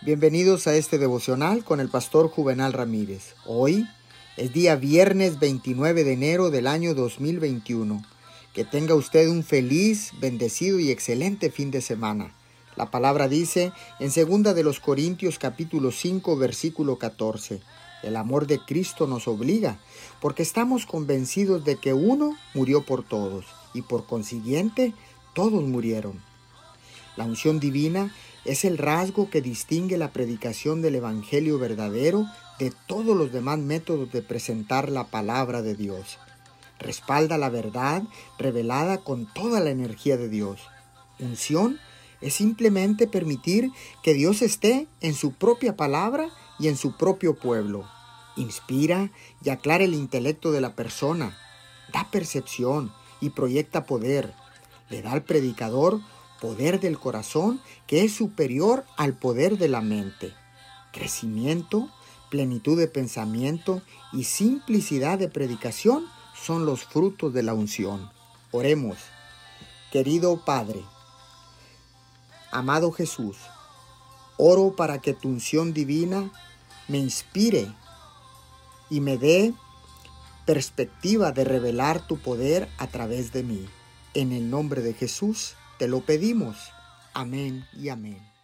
Bienvenidos a este devocional con el pastor Juvenal Ramírez. Hoy es día viernes 29 de enero del año 2021. Que tenga usted un feliz, bendecido y excelente fin de semana. La palabra dice en 2 de los Corintios capítulo 5 versículo 14. El amor de Cristo nos obliga, porque estamos convencidos de que uno murió por todos, y por consiguiente todos murieron. La unción divina es el rasgo que distingue la predicación del Evangelio verdadero de todos los demás métodos de presentar la palabra de Dios. Respalda la verdad revelada con toda la energía de Dios. Unción es simplemente permitir que Dios esté en su propia palabra y en su propio pueblo. Inspira y aclara el intelecto de la persona, da percepción y proyecta poder. Le da al predicador poder del corazón que es superior al poder de la mente. Crecimiento, plenitud de pensamiento y simplicidad de predicación son los frutos de la unción. Oremos. Querido Padre, amado Jesús, oro para que tu unción divina me inspire y me dé perspectiva de revelar tu poder a través de mí. En el nombre de Jesús. Te lo pedimos. Amén y amén.